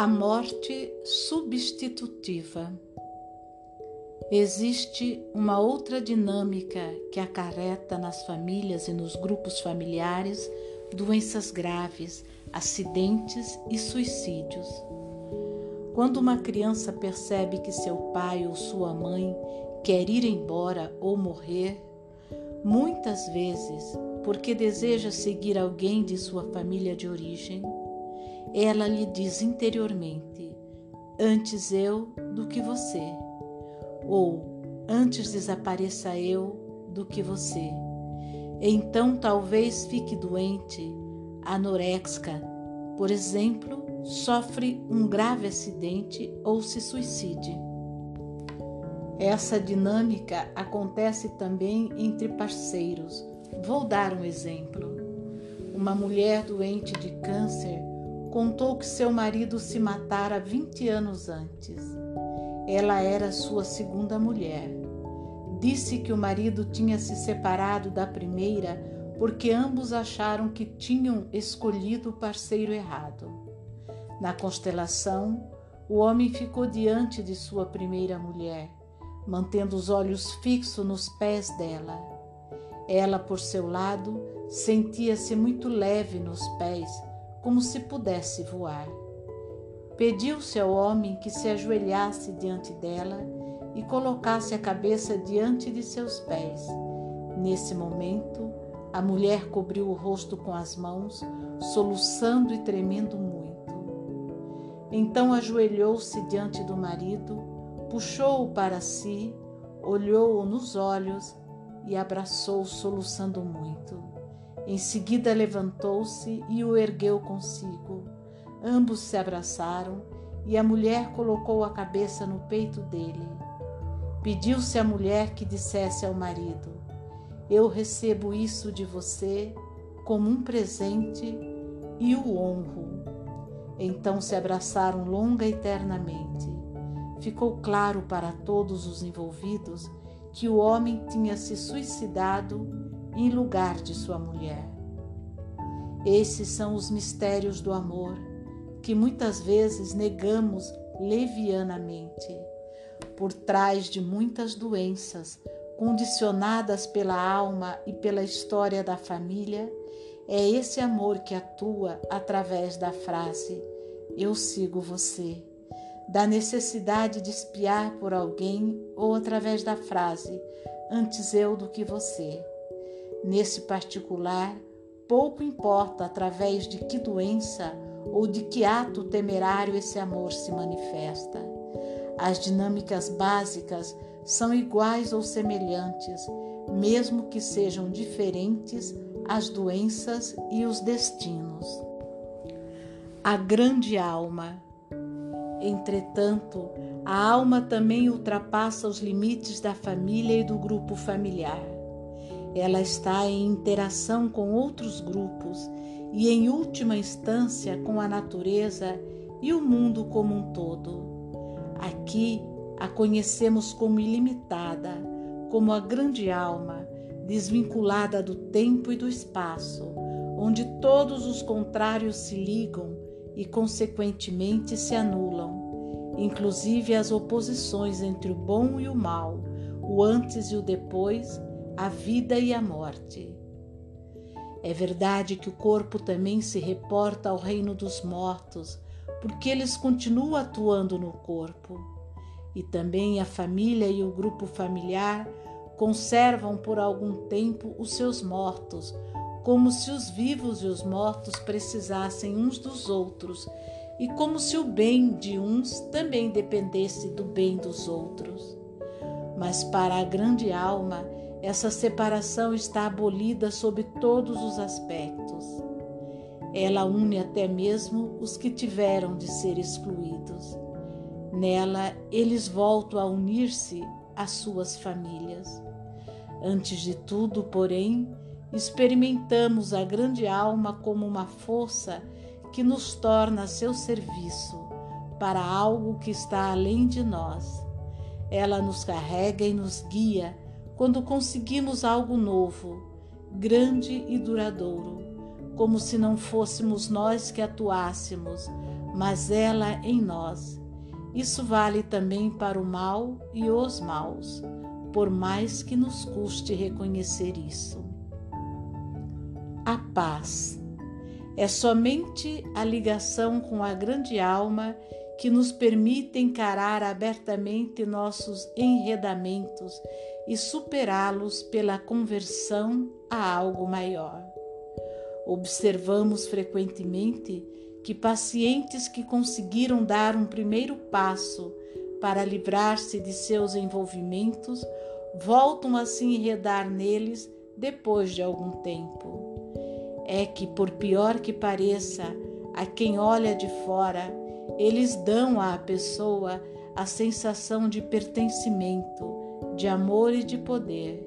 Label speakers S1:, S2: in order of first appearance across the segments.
S1: A morte substitutiva. Existe uma outra dinâmica que acarreta nas famílias e nos grupos familiares doenças graves, acidentes e suicídios. Quando uma criança percebe que seu pai ou sua mãe quer ir embora ou morrer, muitas vezes porque deseja seguir alguém de sua família de origem, ela lhe diz interiormente: Antes eu do que você, ou antes desapareça eu do que você. Então talvez fique doente, anorexica, por exemplo, sofre um grave acidente ou se suicide. Essa dinâmica acontece também entre parceiros. Vou dar um exemplo. Uma mulher doente de câncer contou que seu marido se matara 20 anos antes. Ela era sua segunda mulher. Disse que o marido tinha se separado da primeira porque ambos acharam que tinham escolhido o parceiro errado. Na constelação, o homem ficou diante de sua primeira mulher, mantendo os olhos fixos nos pés dela. Ela, por seu lado, sentia-se muito leve nos pés como se pudesse voar. Pediu-se ao homem que se ajoelhasse diante dela e colocasse a cabeça diante de seus pés. Nesse momento, a mulher cobriu o rosto com as mãos, soluçando e tremendo muito. Então ajoelhou-se diante do marido, puxou-o para si, olhou-o nos olhos e abraçou, soluçando muito. Em seguida levantou-se e o ergueu consigo. Ambos se abraçaram e a mulher colocou a cabeça no peito dele. Pediu-se à mulher que dissesse ao marido: Eu recebo isso de você como um presente e o honro. Então se abraçaram longa e eternamente. Ficou claro para todos os envolvidos que o homem tinha se suicidado em lugar de sua mulher. Esses são os mistérios do amor que muitas vezes negamos levianamente. Por trás de muitas doenças condicionadas pela alma e pela história da família, é esse amor que atua através da frase Eu sigo você, da necessidade de espiar por alguém ou através da frase Antes eu do que você. Nesse particular, pouco importa através de que doença ou de que ato temerário esse amor se manifesta. As dinâmicas básicas são iguais ou semelhantes, mesmo que sejam diferentes as doenças e os destinos. A grande alma. Entretanto, a alma também ultrapassa os limites da família e do grupo familiar. Ela está em interação com outros grupos e, em última instância, com a natureza e o mundo como um todo. Aqui a conhecemos como ilimitada, como a grande alma, desvinculada do tempo e do espaço, onde todos os contrários se ligam e, consequentemente, se anulam, inclusive as oposições entre o bom e o mal, o antes e o depois a vida e a morte. É verdade que o corpo também se reporta ao reino dos mortos, porque eles continuam atuando no corpo. E também a família e o grupo familiar conservam por algum tempo os seus mortos, como se os vivos e os mortos precisassem uns dos outros, e como se o bem de uns também dependesse do bem dos outros. Mas para a grande alma, essa separação está abolida sob todos os aspectos. Ela une até mesmo os que tiveram de ser excluídos. Nela, eles voltam a unir-se às suas famílias. Antes de tudo, porém, experimentamos a grande alma como uma força que nos torna a seu serviço para algo que está além de nós. Ela nos carrega e nos guia quando conseguimos algo novo, grande e duradouro, como se não fôssemos nós que atuássemos, mas ela em nós. Isso vale também para o mal e os maus, por mais que nos custe reconhecer isso. A paz é somente a ligação com a grande alma que nos permite encarar abertamente nossos enredamentos e superá-los pela conversão a algo maior. Observamos frequentemente que pacientes que conseguiram dar um primeiro passo para livrar-se de seus envolvimentos voltam a se enredar neles depois de algum tempo. É que, por pior que pareça, a quem olha de fora, eles dão à pessoa a sensação de pertencimento, de amor e de poder,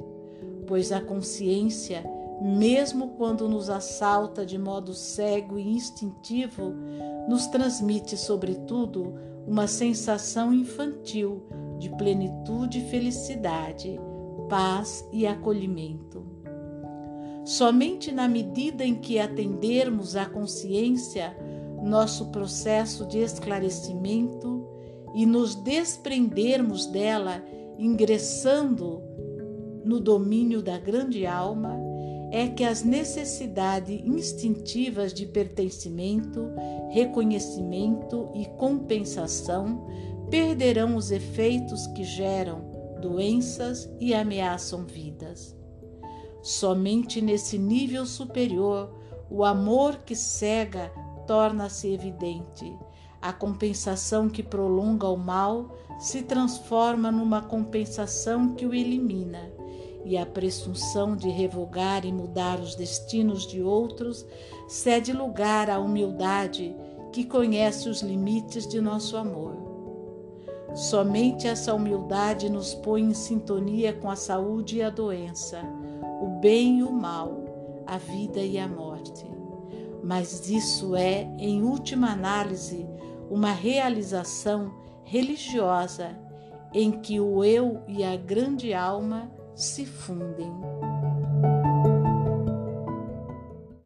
S1: pois a consciência, mesmo quando nos assalta de modo cego e instintivo, nos transmite, sobretudo, uma sensação infantil de plenitude e felicidade, paz e acolhimento. Somente na medida em que atendermos à consciência, nosso processo de esclarecimento e nos desprendermos dela, ingressando no domínio da grande alma, é que as necessidades instintivas de pertencimento, reconhecimento e compensação perderão os efeitos que geram doenças e ameaçam vidas. Somente nesse nível superior, o amor que cega torna-se evidente. A compensação que prolonga o mal se transforma numa compensação que o elimina, e a presunção de revogar e mudar os destinos de outros cede lugar à humildade que conhece os limites de nosso amor. Somente essa humildade nos põe em sintonia com a saúde e a doença, o bem e o mal, a vida e a morte mas isso é, em última análise, uma realização religiosa em que o eu e a grande alma se fundem.